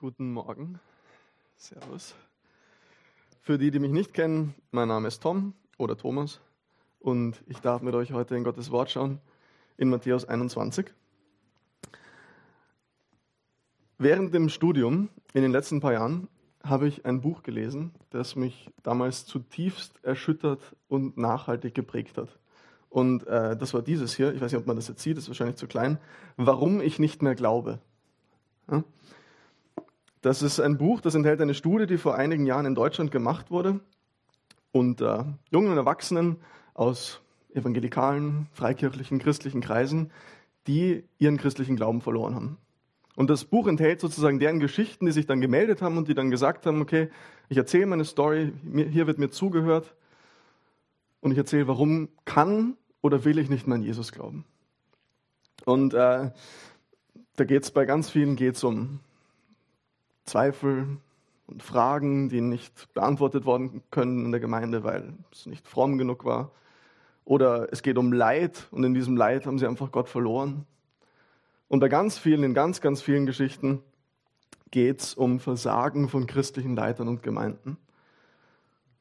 Guten Morgen. Servus. Für die, die mich nicht kennen, mein Name ist Tom oder Thomas und ich darf mit euch heute in Gottes Wort schauen in Matthäus 21. Während dem Studium in den letzten paar Jahren habe ich ein Buch gelesen, das mich damals zutiefst erschüttert und nachhaltig geprägt hat. Und äh, das war dieses hier, ich weiß nicht, ob man das jetzt sieht, das ist wahrscheinlich zu klein, Warum ich nicht mehr glaube. Ja? Das ist ein Buch, das enthält eine Studie, die vor einigen Jahren in Deutschland gemacht wurde unter äh, jungen Erwachsenen aus evangelikalen, freikirchlichen, christlichen Kreisen, die ihren christlichen Glauben verloren haben. Und das Buch enthält sozusagen deren Geschichten, die sich dann gemeldet haben und die dann gesagt haben, okay, ich erzähle meine Story, hier wird mir zugehört und ich erzähle, warum kann oder will ich nicht mehr an Jesus glauben. Und äh, da geht es bei ganz vielen geht's um Zweifel und Fragen, die nicht beantwortet worden können in der Gemeinde, weil es nicht fromm genug war. Oder es geht um Leid und in diesem Leid haben sie einfach Gott verloren. Und bei ganz vielen, in ganz, ganz vielen Geschichten geht es um Versagen von christlichen Leitern und Gemeinden.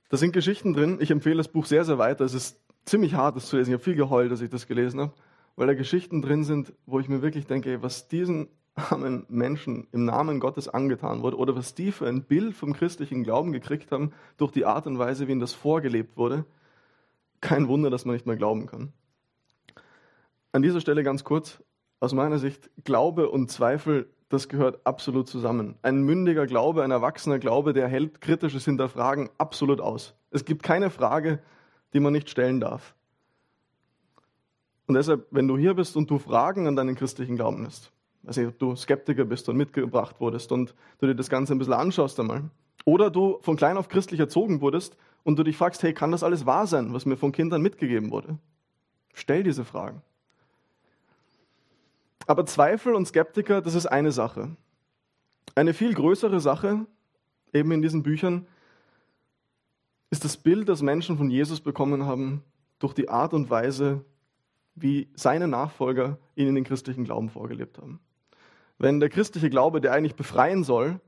Da sind Geschichten drin. Ich empfehle das Buch sehr, sehr weiter. Es ist ziemlich hart, das zu lesen. Ich habe viel geheult, als ich das gelesen habe, weil da Geschichten drin sind, wo ich mir wirklich denke, was diesen armen Menschen im Namen Gottes angetan wurde oder was die für ein Bild vom christlichen Glauben gekriegt haben durch die Art und Weise, wie ihnen das vorgelebt wurde, kein Wunder, dass man nicht mehr glauben kann. An dieser Stelle ganz kurz, aus meiner Sicht, Glaube und Zweifel, das gehört absolut zusammen. Ein mündiger Glaube, ein erwachsener Glaube, der hält kritisches Hinterfragen absolut aus. Es gibt keine Frage, die man nicht stellen darf. Und deshalb, wenn du hier bist und du Fragen an deinen christlichen Glauben hast, also du Skeptiker bist und mitgebracht wurdest und du dir das Ganze ein bisschen anschaust einmal. Oder du von klein auf christlich erzogen wurdest und du dich fragst, hey, kann das alles wahr sein, was mir von Kindern mitgegeben wurde? Stell diese Fragen. Aber Zweifel und Skeptiker, das ist eine Sache. Eine viel größere Sache, eben in diesen Büchern, ist das Bild, das Menschen von Jesus bekommen haben, durch die Art und Weise, wie seine Nachfolger ihnen den christlichen Glauben vorgelebt haben wenn der christliche Glaube, der eigentlich befreien soll,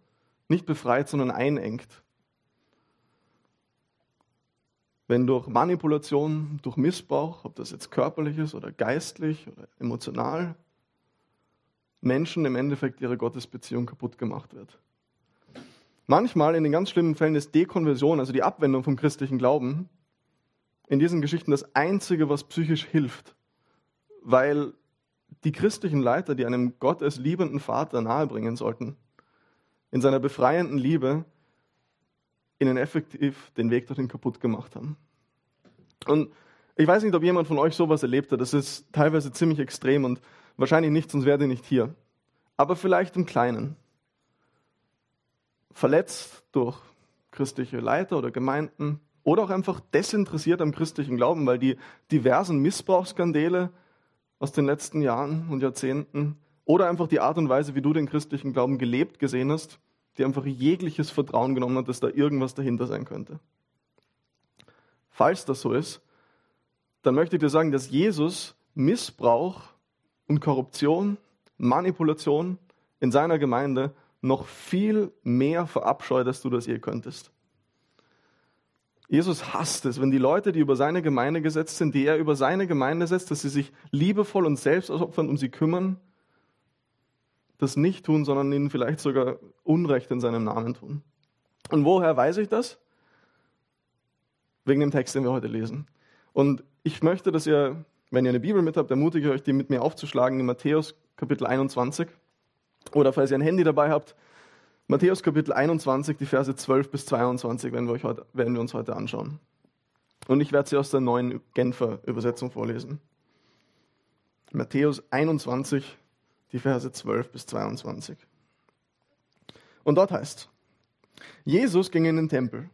nicht befreit, sondern einengt. Wenn durch Manipulation, durch Missbrauch, ob das jetzt körperlich ist oder geistlich oder emotional, Menschen im Endeffekt ihre Gottesbeziehung kaputt gemacht wird. Manchmal in den ganz schlimmen Fällen ist Dekonversion, also die Abwendung vom christlichen Glauben, in diesen Geschichten das Einzige, was psychisch hilft, weil die christlichen Leiter, die einem Gott als liebenden Vater nahebringen sollten, in seiner befreienden Liebe ihnen effektiv den Weg dorthin kaputt gemacht haben. Und ich weiß nicht, ob jemand von euch sowas erlebt hat. Das ist teilweise ziemlich extrem und wahrscheinlich nicht, sonst wäre ihr nicht hier. Aber vielleicht im Kleinen. Verletzt durch christliche Leiter oder Gemeinden oder auch einfach desinteressiert am christlichen Glauben, weil die diversen Missbrauchsskandale aus den letzten Jahren und Jahrzehnten oder einfach die Art und Weise, wie du den christlichen Glauben gelebt gesehen hast, die einfach jegliches Vertrauen genommen hat, dass da irgendwas dahinter sein könnte. Falls das so ist, dann möchte ich dir sagen, dass Jesus Missbrauch und Korruption, Manipulation in seiner Gemeinde noch viel mehr verabscheut, als du das je könntest. Jesus hasst es, wenn die Leute, die über seine Gemeinde gesetzt sind, die er über seine Gemeinde setzt, dass sie sich liebevoll und selbstausopfernd um sie kümmern, das nicht tun, sondern ihnen vielleicht sogar Unrecht in seinem Namen tun. Und woher weiß ich das? Wegen dem Text, den wir heute lesen. Und ich möchte, dass ihr, wenn ihr eine Bibel mit habt, ermutige ich euch, die mit mir aufzuschlagen in Matthäus Kapitel 21. Oder falls ihr ein Handy dabei habt, Matthäus Kapitel 21, die Verse 12 bis 22 werden wir, heute, werden wir uns heute anschauen. Und ich werde sie aus der neuen Genfer Übersetzung vorlesen. Matthäus 21, die Verse 12 bis 22. Und dort heißt, Jesus ging in den Tempel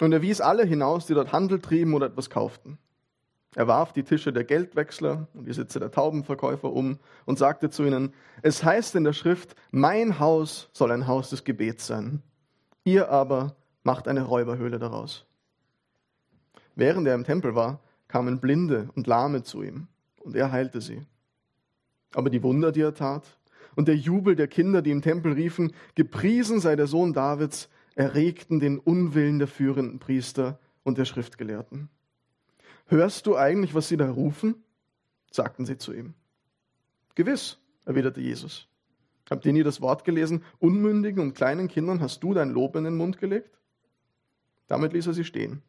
und er wies alle hinaus, die dort Handel trieben oder etwas kauften. Er warf die Tische der Geldwechsler und die Sitze der Taubenverkäufer um und sagte zu ihnen, es heißt in der Schrift, mein Haus soll ein Haus des Gebets sein. Ihr aber macht eine Räuberhöhle daraus. Während er im Tempel war, kamen Blinde und Lahme zu ihm und er heilte sie. Aber die Wunder, die er tat und der Jubel der Kinder, die im Tempel riefen, gepriesen sei der Sohn Davids, erregten den Unwillen der führenden Priester und der Schriftgelehrten. Hörst du eigentlich, was sie da rufen? sagten sie zu ihm. Gewiss, erwiderte Jesus. Habt ihr nie das Wort gelesen, unmündigen und kleinen Kindern hast du dein Lob in den Mund gelegt? Damit ließ er sie stehen,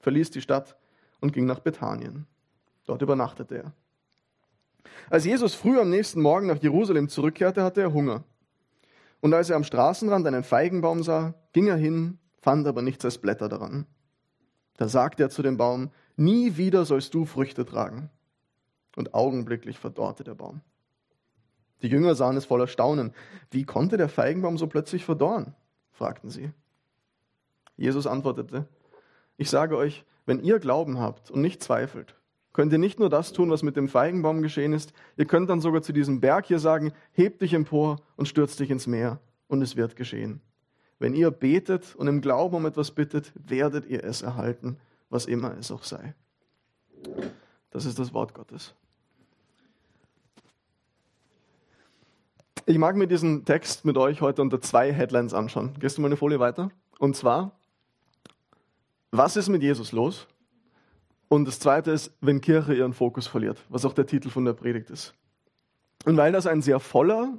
verließ die Stadt und ging nach Bethanien. Dort übernachtete er. Als Jesus früh am nächsten Morgen nach Jerusalem zurückkehrte, hatte er Hunger. Und als er am Straßenrand einen Feigenbaum sah, ging er hin, fand aber nichts als Blätter daran. Da sagte er zu dem Baum, nie wieder sollst du Früchte tragen. Und augenblicklich verdorrte der Baum. Die Jünger sahen es voller Staunen. Wie konnte der Feigenbaum so plötzlich verdorren? fragten sie. Jesus antwortete, ich sage euch, wenn ihr Glauben habt und nicht zweifelt, könnt ihr nicht nur das tun, was mit dem Feigenbaum geschehen ist, ihr könnt dann sogar zu diesem Berg hier sagen, heb dich empor und stürz dich ins Meer, und es wird geschehen. Wenn ihr betet und im Glauben um etwas bittet, werdet ihr es erhalten, was immer es auch sei. Das ist das Wort Gottes. Ich mag mir diesen Text mit euch heute unter zwei Headlines anschauen. Gehst du mal eine Folie weiter? Und zwar, was ist mit Jesus los? Und das zweite ist, wenn Kirche ihren Fokus verliert, was auch der Titel von der Predigt ist. Und weil das ein sehr voller,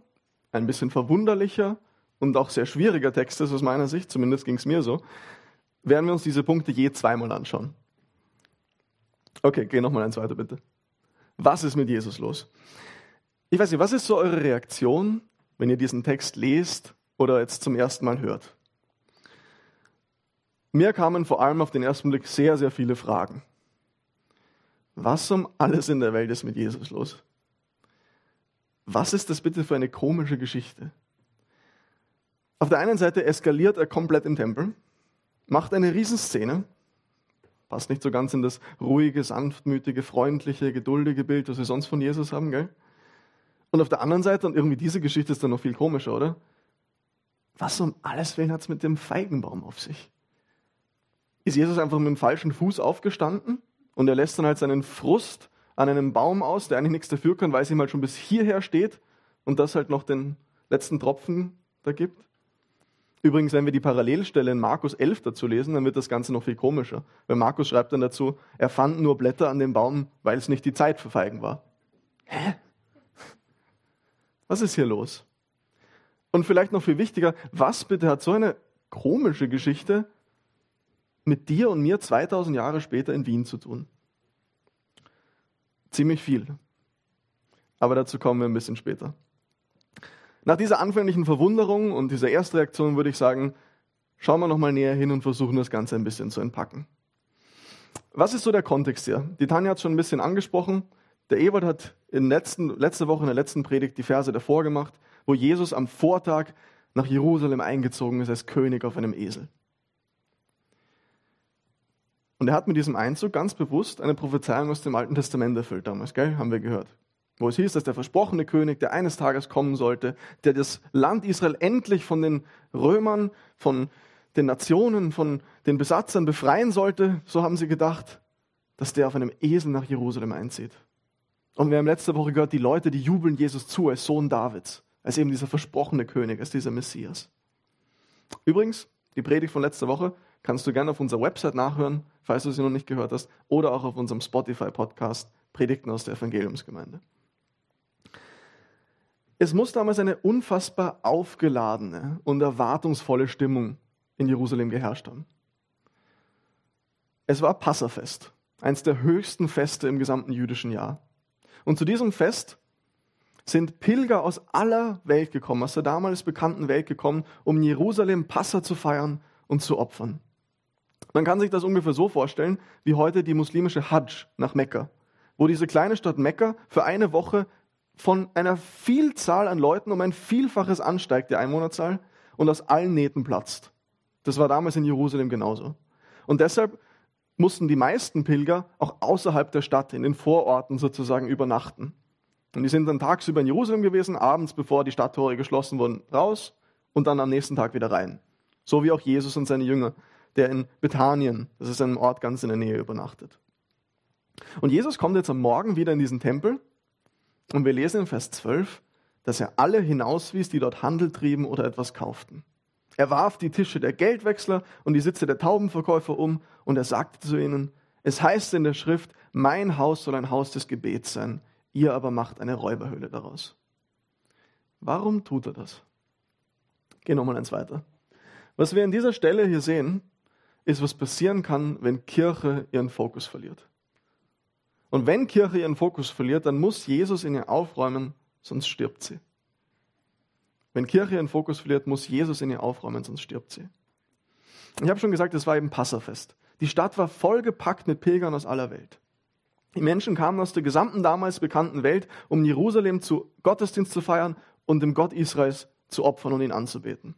ein bisschen verwunderlicher und auch sehr schwieriger Text ist aus meiner Sicht, zumindest ging es mir so, werden wir uns diese Punkte je zweimal anschauen. Okay, geh nochmal eins weiter bitte. Was ist mit Jesus los? Ich weiß nicht, was ist so eure Reaktion, wenn ihr diesen Text lest oder jetzt zum ersten Mal hört? Mir kamen vor allem auf den ersten Blick sehr, sehr viele Fragen. Was um alles in der Welt ist mit Jesus los? Was ist das bitte für eine komische Geschichte? Auf der einen Seite eskaliert er komplett im Tempel, macht eine Riesenszene, passt nicht so ganz in das ruhige, sanftmütige, freundliche, geduldige Bild, das wir sonst von Jesus haben, gell? Und auf der anderen Seite, und irgendwie diese Geschichte ist dann noch viel komischer, oder? Was um alles Willen hat es mit dem Feigenbaum auf sich? Ist Jesus einfach mit dem falschen Fuß aufgestanden und er lässt dann halt seinen Frust an einem Baum aus, der eigentlich nichts dafür kann, weil es ihm halt schon bis hierher steht und das halt noch den letzten Tropfen da gibt? Übrigens, wenn wir die Parallelstelle in Markus 11 dazu lesen, dann wird das Ganze noch viel komischer. Weil Markus schreibt dann dazu, er fand nur Blätter an dem Baum, weil es nicht die Zeit für Feigen war. Hä? Was ist hier los? Und vielleicht noch viel wichtiger, was bitte hat so eine komische Geschichte mit dir und mir 2000 Jahre später in Wien zu tun? Ziemlich viel. Aber dazu kommen wir ein bisschen später. Nach dieser anfänglichen Verwunderung und dieser Erstreaktion würde ich sagen, schauen wir nochmal näher hin und versuchen das Ganze ein bisschen zu entpacken. Was ist so der Kontext hier? Die Tanja hat es schon ein bisschen angesprochen. Der Ewald hat in letzten, letzte Woche in der letzten Predigt die Verse davor gemacht, wo Jesus am Vortag nach Jerusalem eingezogen ist als König auf einem Esel. Und er hat mit diesem Einzug ganz bewusst eine Prophezeiung aus dem Alten Testament erfüllt damals, gell? haben wir gehört. Wo es hieß, dass der versprochene König, der eines Tages kommen sollte, der das Land Israel endlich von den Römern, von den Nationen, von den Besatzern befreien sollte, so haben sie gedacht, dass der auf einem Esel nach Jerusalem einzieht. Und wir haben letzte Woche gehört, die Leute, die jubeln Jesus zu als Sohn Davids, als eben dieser versprochene König, als dieser Messias. Übrigens, die Predigt von letzter Woche kannst du gerne auf unserer Website nachhören, falls du sie noch nicht gehört hast, oder auch auf unserem Spotify-Podcast Predigten aus der Evangeliumsgemeinde. Es muss damals eine unfassbar aufgeladene und erwartungsvolle Stimmung in Jerusalem geherrscht haben. Es war Passafest, eines der höchsten Feste im gesamten jüdischen Jahr. Und zu diesem Fest sind Pilger aus aller Welt gekommen, aus der damals bekannten Welt gekommen, um in Jerusalem Passa zu feiern und zu opfern. Man kann sich das ungefähr so vorstellen, wie heute die muslimische Hajj nach Mekka, wo diese kleine Stadt Mekka für eine Woche von einer Vielzahl an Leuten um ein Vielfaches ansteigt, die Einwohnerzahl, und aus allen Nähten platzt. Das war damals in Jerusalem genauso. Und deshalb mussten die meisten Pilger auch außerhalb der Stadt, in den Vororten sozusagen übernachten. Und die sind dann tagsüber in Jerusalem gewesen, abends, bevor die Stadttore geschlossen wurden, raus und dann am nächsten Tag wieder rein. So wie auch Jesus und seine Jünger, der in Bethanien, das ist ein Ort ganz in der Nähe, übernachtet. Und Jesus kommt jetzt am Morgen wieder in diesen Tempel und wir lesen in Vers 12, dass er alle hinauswies, die dort Handel trieben oder etwas kauften. Er warf die Tische der Geldwechsler und die Sitze der Taubenverkäufer um und er sagte zu ihnen, es heißt in der Schrift, mein Haus soll ein Haus des Gebets sein, ihr aber macht eine Räuberhöhle daraus. Warum tut er das? Gehen nochmal eins weiter. Was wir an dieser Stelle hier sehen, ist, was passieren kann, wenn Kirche ihren Fokus verliert. Und wenn Kirche ihren Fokus verliert, dann muss Jesus in ihr aufräumen, sonst stirbt sie. Wenn Kirche ihren Fokus verliert, muss Jesus in ihr aufräumen, sonst stirbt sie. Ich habe schon gesagt, es war eben Passafest. Die Stadt war vollgepackt mit Pilgern aus aller Welt. Die Menschen kamen aus der gesamten damals bekannten Welt, um Jerusalem zu Gottesdienst zu feiern und dem Gott Israels zu opfern und ihn anzubeten.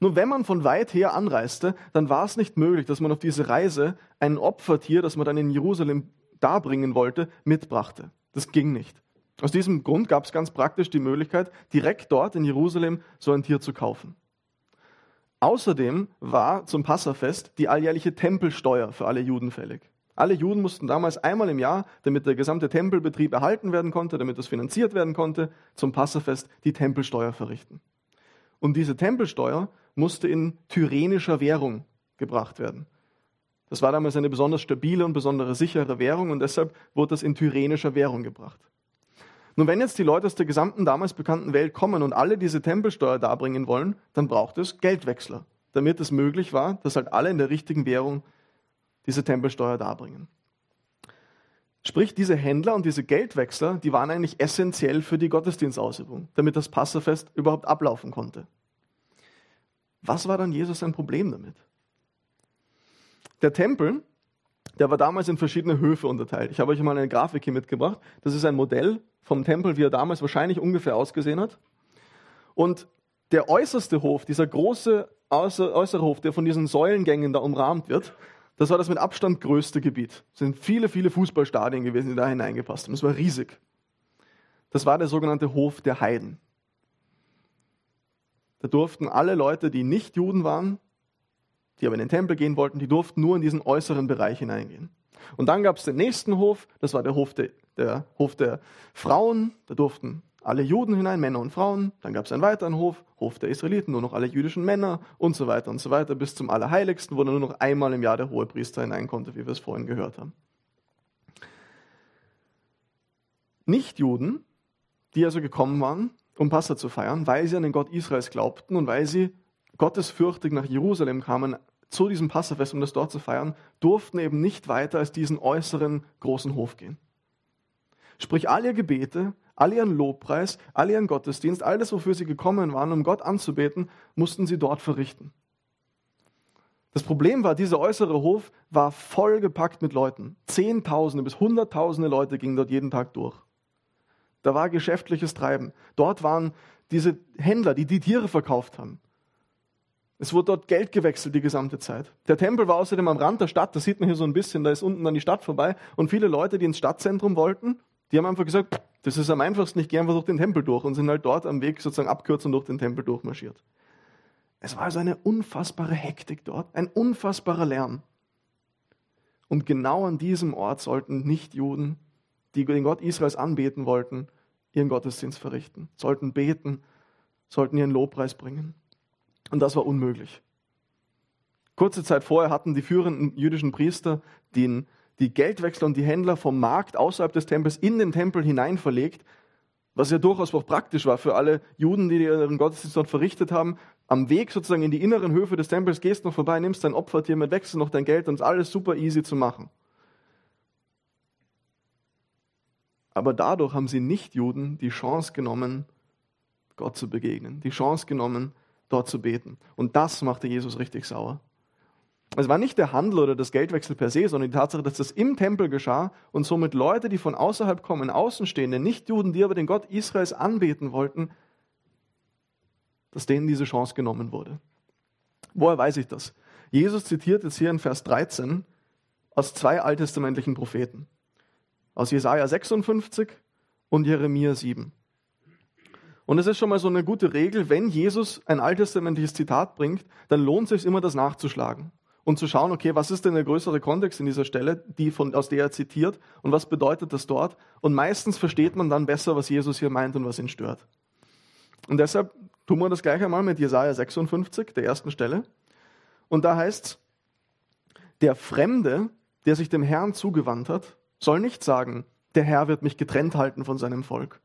Nur wenn man von weit her anreiste, dann war es nicht möglich, dass man auf diese Reise ein Opfertier, das man dann in Jerusalem darbringen wollte, mitbrachte. Das ging nicht. Aus diesem Grund gab es ganz praktisch die Möglichkeit, direkt dort in Jerusalem so ein Tier zu kaufen. Außerdem war zum Passafest die alljährliche Tempelsteuer für alle Juden fällig. Alle Juden mussten damals einmal im Jahr, damit der gesamte Tempelbetrieb erhalten werden konnte, damit das finanziert werden konnte, zum Passafest die Tempelsteuer verrichten. Und diese Tempelsteuer musste in tyrenischer Währung gebracht werden. Das war damals eine besonders stabile und besonders sichere Währung und deshalb wurde das in tyrenischer Währung gebracht. Nun, wenn jetzt die Leute aus der gesamten damals bekannten Welt kommen und alle diese Tempelsteuer darbringen wollen, dann braucht es Geldwechsler, damit es möglich war, dass halt alle in der richtigen Währung diese Tempelsteuer darbringen. Sprich, diese Händler und diese Geldwechsler, die waren eigentlich essentiell für die Gottesdienstausübung, damit das Passafest überhaupt ablaufen konnte. Was war dann Jesus sein Problem damit? Der Tempel, der war damals in verschiedene Höfe unterteilt. Ich habe euch mal eine Grafik hier mitgebracht. Das ist ein Modell vom Tempel, wie er damals wahrscheinlich ungefähr ausgesehen hat. Und der äußerste Hof, dieser große äußere Hof, der von diesen Säulengängen da umrahmt wird, das war das mit Abstand größte Gebiet. Es sind viele, viele Fußballstadien gewesen, die da hineingepasst haben. Das war riesig. Das war der sogenannte Hof der Heiden. Da durften alle Leute, die nicht Juden waren, die aber in den Tempel gehen wollten, die durften nur in diesen äußeren Bereich hineingehen. Und dann gab es den nächsten Hof, das war der Hof der, der Hof der Frauen, da durften alle Juden hinein, Männer und Frauen. Dann gab es einen weiteren Hof, Hof der Israeliten, nur noch alle jüdischen Männer und so weiter und so weiter, bis zum Allerheiligsten, wo dann nur noch einmal im Jahr der Hohepriester hinein konnte, wie wir es vorhin gehört haben. Nichtjuden, die also gekommen waren, um Passa zu feiern, weil sie an den Gott Israels glaubten und weil sie gottesfürchtig nach Jerusalem kamen, zu diesem Passafest, um das dort zu feiern, durften eben nicht weiter als diesen äußeren großen Hof gehen. Sprich, all ihr Gebete, all ihren Lobpreis, all ihren Gottesdienst, all das, wofür sie gekommen waren, um Gott anzubeten, mussten sie dort verrichten. Das Problem war, dieser äußere Hof war vollgepackt mit Leuten. Zehntausende bis Hunderttausende Leute gingen dort jeden Tag durch. Da war geschäftliches Treiben. Dort waren diese Händler, die die Tiere verkauft haben. Es wurde dort Geld gewechselt die gesamte Zeit. Der Tempel war außerdem am Rand der Stadt, das sieht man hier so ein bisschen, da ist unten dann die Stadt vorbei. Und viele Leute, die ins Stadtzentrum wollten, die haben einfach gesagt, das ist am einfachsten, ich gehe einfach durch den Tempel durch und sind halt dort am Weg sozusagen abkürzen durch den Tempel durchmarschiert. Es war also eine unfassbare Hektik dort, ein unfassbarer Lärm. Und genau an diesem Ort sollten Nichtjuden, die den Gott Israels anbeten wollten, ihren Gottesdienst verrichten, sollten beten, sollten ihren Lobpreis bringen. Und das war unmöglich. Kurze Zeit vorher hatten die führenden jüdischen Priester den die Geldwechsler und die Händler vom Markt außerhalb des Tempels in den Tempel hinein verlegt, was ja durchaus auch praktisch war für alle Juden, die ihren Gottesdienst dort verrichtet haben. Am Weg sozusagen in die inneren Höfe des Tempels gehst noch vorbei, nimmst dein Opfertier mit, wechselst noch dein Geld und ist alles super easy zu machen. Aber dadurch haben sie Nicht-Juden die Chance genommen, Gott zu begegnen, die Chance genommen, dort zu beten. Und das machte Jesus richtig sauer. Es war nicht der Handel oder das Geldwechsel per se, sondern die Tatsache, dass das im Tempel geschah und somit Leute, die von außerhalb kommen, Außenstehende, Nichtjuden, die aber den Gott Israels anbeten wollten, dass denen diese Chance genommen wurde. Woher weiß ich das? Jesus zitiert jetzt hier in Vers 13 aus zwei alttestamentlichen Propheten. Aus Jesaja 56 und Jeremia 7. Und es ist schon mal so eine gute Regel, wenn Jesus ein alttestamentliches Zitat bringt, dann lohnt es sich immer, das nachzuschlagen und zu schauen, okay, was ist denn der größere Kontext in dieser Stelle, die von, aus der er zitiert und was bedeutet das dort? Und meistens versteht man dann besser, was Jesus hier meint und was ihn stört. Und deshalb tun wir das gleich einmal mit Jesaja 56, der ersten Stelle. Und da heißt es, der Fremde, der sich dem Herrn zugewandt hat, soll nicht sagen, der Herr wird mich getrennt halten von seinem Volk.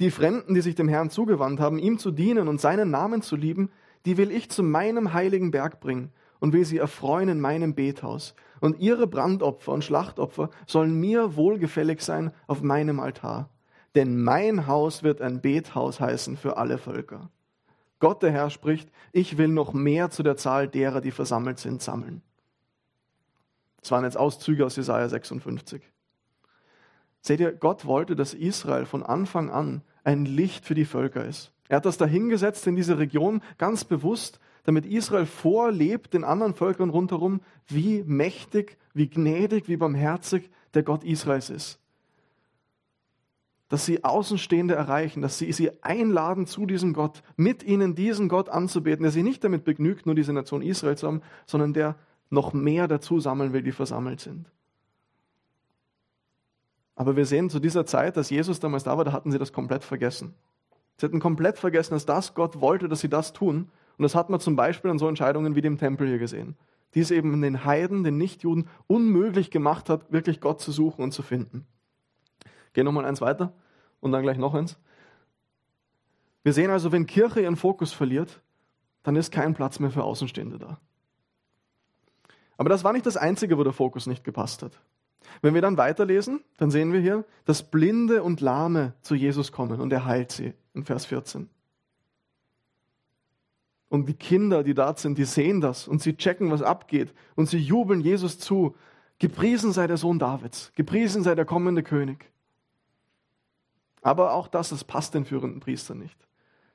Die Fremden, die sich dem Herrn zugewandt haben, ihm zu dienen und seinen Namen zu lieben, die will ich zu meinem heiligen Berg bringen und will sie erfreuen in meinem Bethaus. Und ihre Brandopfer und Schlachtopfer sollen mir wohlgefällig sein auf meinem Altar. Denn mein Haus wird ein Bethaus heißen für alle Völker. Gott der Herr spricht, ich will noch mehr zu der Zahl derer, die versammelt sind, sammeln. Das waren jetzt Auszüge aus Jesaja 56. Seht ihr, Gott wollte, dass Israel von Anfang an ein Licht für die Völker ist. Er hat das dahingesetzt in diese Region ganz bewusst, damit Israel vorlebt den anderen Völkern rundherum, wie mächtig, wie gnädig, wie barmherzig der Gott Israels ist. Dass sie Außenstehende erreichen, dass sie sie einladen zu diesem Gott, mit ihnen diesen Gott anzubeten, der sie nicht damit begnügt, nur diese Nation Israel zu haben, sondern der noch mehr dazu sammeln will, die versammelt sind. Aber wir sehen zu dieser Zeit, dass Jesus damals da war, da hatten sie das komplett vergessen. Sie hatten komplett vergessen, dass das Gott wollte, dass sie das tun. Und das hat man zum Beispiel an so Entscheidungen wie dem Tempel hier gesehen, die es eben den Heiden, den Nichtjuden unmöglich gemacht hat, wirklich Gott zu suchen und zu finden. Gehen nochmal eins weiter und dann gleich noch eins. Wir sehen also, wenn Kirche ihren Fokus verliert, dann ist kein Platz mehr für Außenstehende da. Aber das war nicht das Einzige, wo der Fokus nicht gepasst hat. Wenn wir dann weiterlesen, dann sehen wir hier, dass Blinde und Lahme zu Jesus kommen und er heilt sie in Vers 14. Und die Kinder, die dort sind, die sehen das und sie checken, was abgeht und sie jubeln Jesus zu. Gepriesen sei der Sohn Davids, gepriesen sei der kommende König. Aber auch das, das passt den führenden Priestern nicht.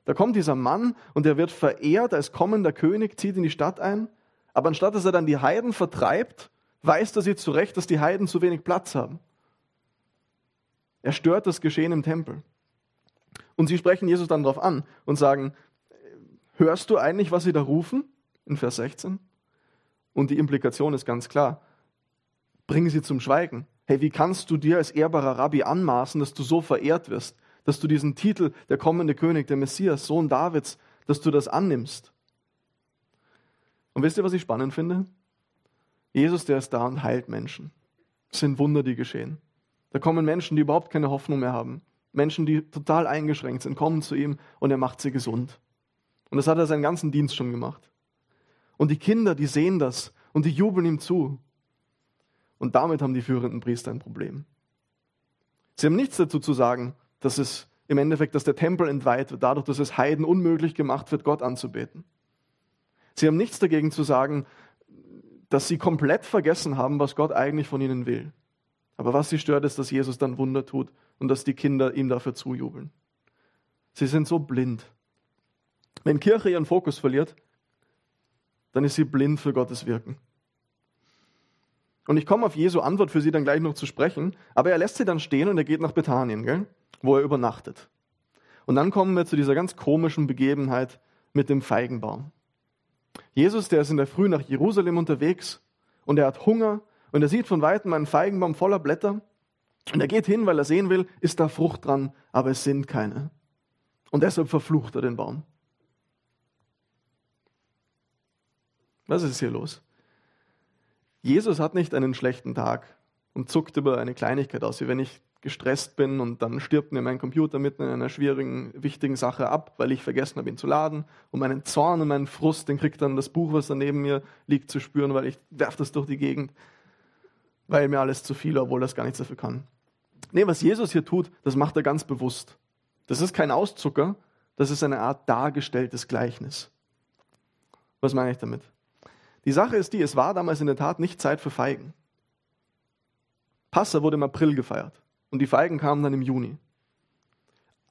Da kommt dieser Mann und er wird verehrt als kommender König, zieht in die Stadt ein, aber anstatt dass er dann die Heiden vertreibt, weiß er sie zurecht, dass die Heiden zu wenig Platz haben. Er stört das Geschehen im Tempel. Und sie sprechen Jesus dann darauf an und sagen, hörst du eigentlich, was sie da rufen? In Vers 16. Und die Implikation ist ganz klar. Bring sie zum Schweigen. Hey, wie kannst du dir als ehrbarer Rabbi anmaßen, dass du so verehrt wirst, dass du diesen Titel, der kommende König, der Messias, Sohn Davids, dass du das annimmst? Und wisst ihr, was ich spannend finde? Jesus, der ist da und heilt Menschen. Es sind Wunder, die geschehen. Da kommen Menschen, die überhaupt keine Hoffnung mehr haben. Menschen, die total eingeschränkt sind, kommen zu ihm und er macht sie gesund. Und das hat er seinen ganzen Dienst schon gemacht. Und die Kinder, die sehen das und die jubeln ihm zu. Und damit haben die führenden Priester ein Problem. Sie haben nichts dazu zu sagen, dass es im Endeffekt, dass der Tempel entweiht wird, dadurch, dass es Heiden unmöglich gemacht wird, Gott anzubeten. Sie haben nichts dagegen zu sagen, dass sie komplett vergessen haben, was Gott eigentlich von ihnen will. Aber was sie stört, ist, dass Jesus dann Wunder tut und dass die Kinder ihm dafür zujubeln. Sie sind so blind. Wenn Kirche ihren Fokus verliert, dann ist sie blind für Gottes Wirken. Und ich komme auf Jesu Antwort für sie dann gleich noch zu sprechen, aber er lässt sie dann stehen und er geht nach Bethanien, gell? wo er übernachtet. Und dann kommen wir zu dieser ganz komischen Begebenheit mit dem Feigenbaum. Jesus, der ist in der Früh nach Jerusalem unterwegs und er hat Hunger und er sieht von weitem einen Feigenbaum voller Blätter und er geht hin, weil er sehen will, ist da Frucht dran, aber es sind keine. Und deshalb verflucht er den Baum. Was ist hier los? Jesus hat nicht einen schlechten Tag und zuckt über eine Kleinigkeit aus, wie wenn ich gestresst bin und dann stirbt mir mein Computer mitten in einer schwierigen, wichtigen Sache ab, weil ich vergessen habe, ihn zu laden. Und meinen Zorn und meinen Frust, den kriegt dann das Buch, was da neben mir liegt, zu spüren, weil ich werfe das durch die Gegend, weil mir alles zu viel, obwohl das gar nichts dafür kann. Nee, was Jesus hier tut, das macht er ganz bewusst. Das ist kein Auszucker, das ist eine Art dargestelltes Gleichnis. Was meine ich damit? Die Sache ist die, es war damals in der Tat nicht Zeit für Feigen. Passa wurde im April gefeiert. Und die Feigen kamen dann im Juni.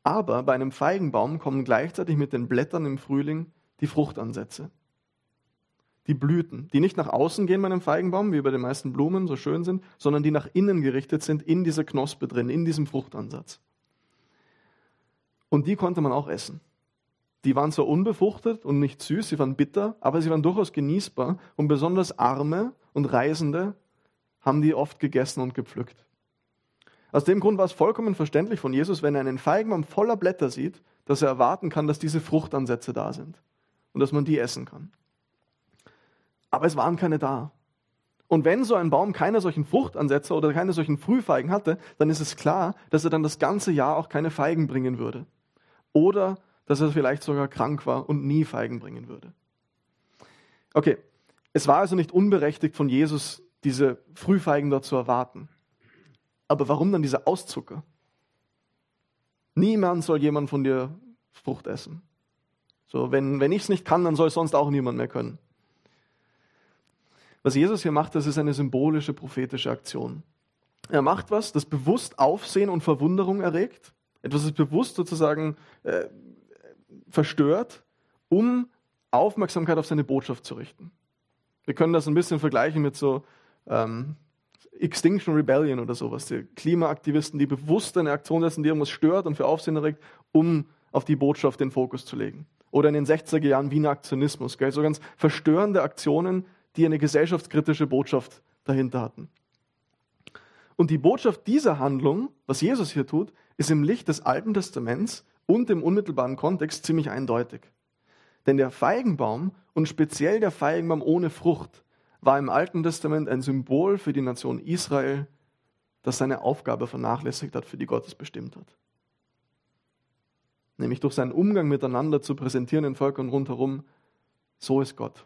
Aber bei einem Feigenbaum kommen gleichzeitig mit den Blättern im Frühling die Fruchtansätze. Die Blüten, die nicht nach außen gehen bei einem Feigenbaum, wie bei den meisten Blumen so schön sind, sondern die nach innen gerichtet sind, in dieser Knospe drin, in diesem Fruchtansatz. Und die konnte man auch essen. die waren zwar unbefruchtet und nicht süß, sie waren bitter, aber sie waren durchaus genießbar und besonders Arme und Reisende haben die oft gegessen und gepflückt. Aus dem Grund war es vollkommen verständlich von Jesus, wenn er einen Feigenbaum voller Blätter sieht, dass er erwarten kann, dass diese Fruchtansätze da sind und dass man die essen kann. Aber es waren keine da. Und wenn so ein Baum keine solchen Fruchtansätze oder keine solchen Frühfeigen hatte, dann ist es klar, dass er dann das ganze Jahr auch keine Feigen bringen würde. Oder dass er vielleicht sogar krank war und nie Feigen bringen würde. Okay, es war also nicht unberechtigt von Jesus, diese Frühfeigen dort zu erwarten. Aber warum dann dieser Auszucker? Niemand soll jemand von dir Frucht essen. So, wenn, wenn ich es nicht kann, dann soll sonst auch niemand mehr können. Was Jesus hier macht, das ist eine symbolische, prophetische Aktion. Er macht was, das bewusst Aufsehen und Verwunderung erregt, etwas, das bewusst sozusagen äh, verstört, um Aufmerksamkeit auf seine Botschaft zu richten. Wir können das ein bisschen vergleichen mit so ähm, Extinction Rebellion oder sowas, die Klimaaktivisten, die bewusst eine Aktion setzen, die irgendwas stört und für Aufsehen erregt, um auf die Botschaft den Fokus zu legen. Oder in den 60er Jahren Wiener Aktionismus, gell? so ganz verstörende Aktionen, die eine gesellschaftskritische Botschaft dahinter hatten. Und die Botschaft dieser Handlung, was Jesus hier tut, ist im Licht des Alten Testaments und im unmittelbaren Kontext ziemlich eindeutig. Denn der Feigenbaum und speziell der Feigenbaum ohne Frucht war im Alten Testament ein Symbol für die Nation Israel, das seine Aufgabe vernachlässigt hat, für die Gott es bestimmt hat. Nämlich durch seinen Umgang miteinander zu präsentieren den Völkern rundherum, so ist Gott.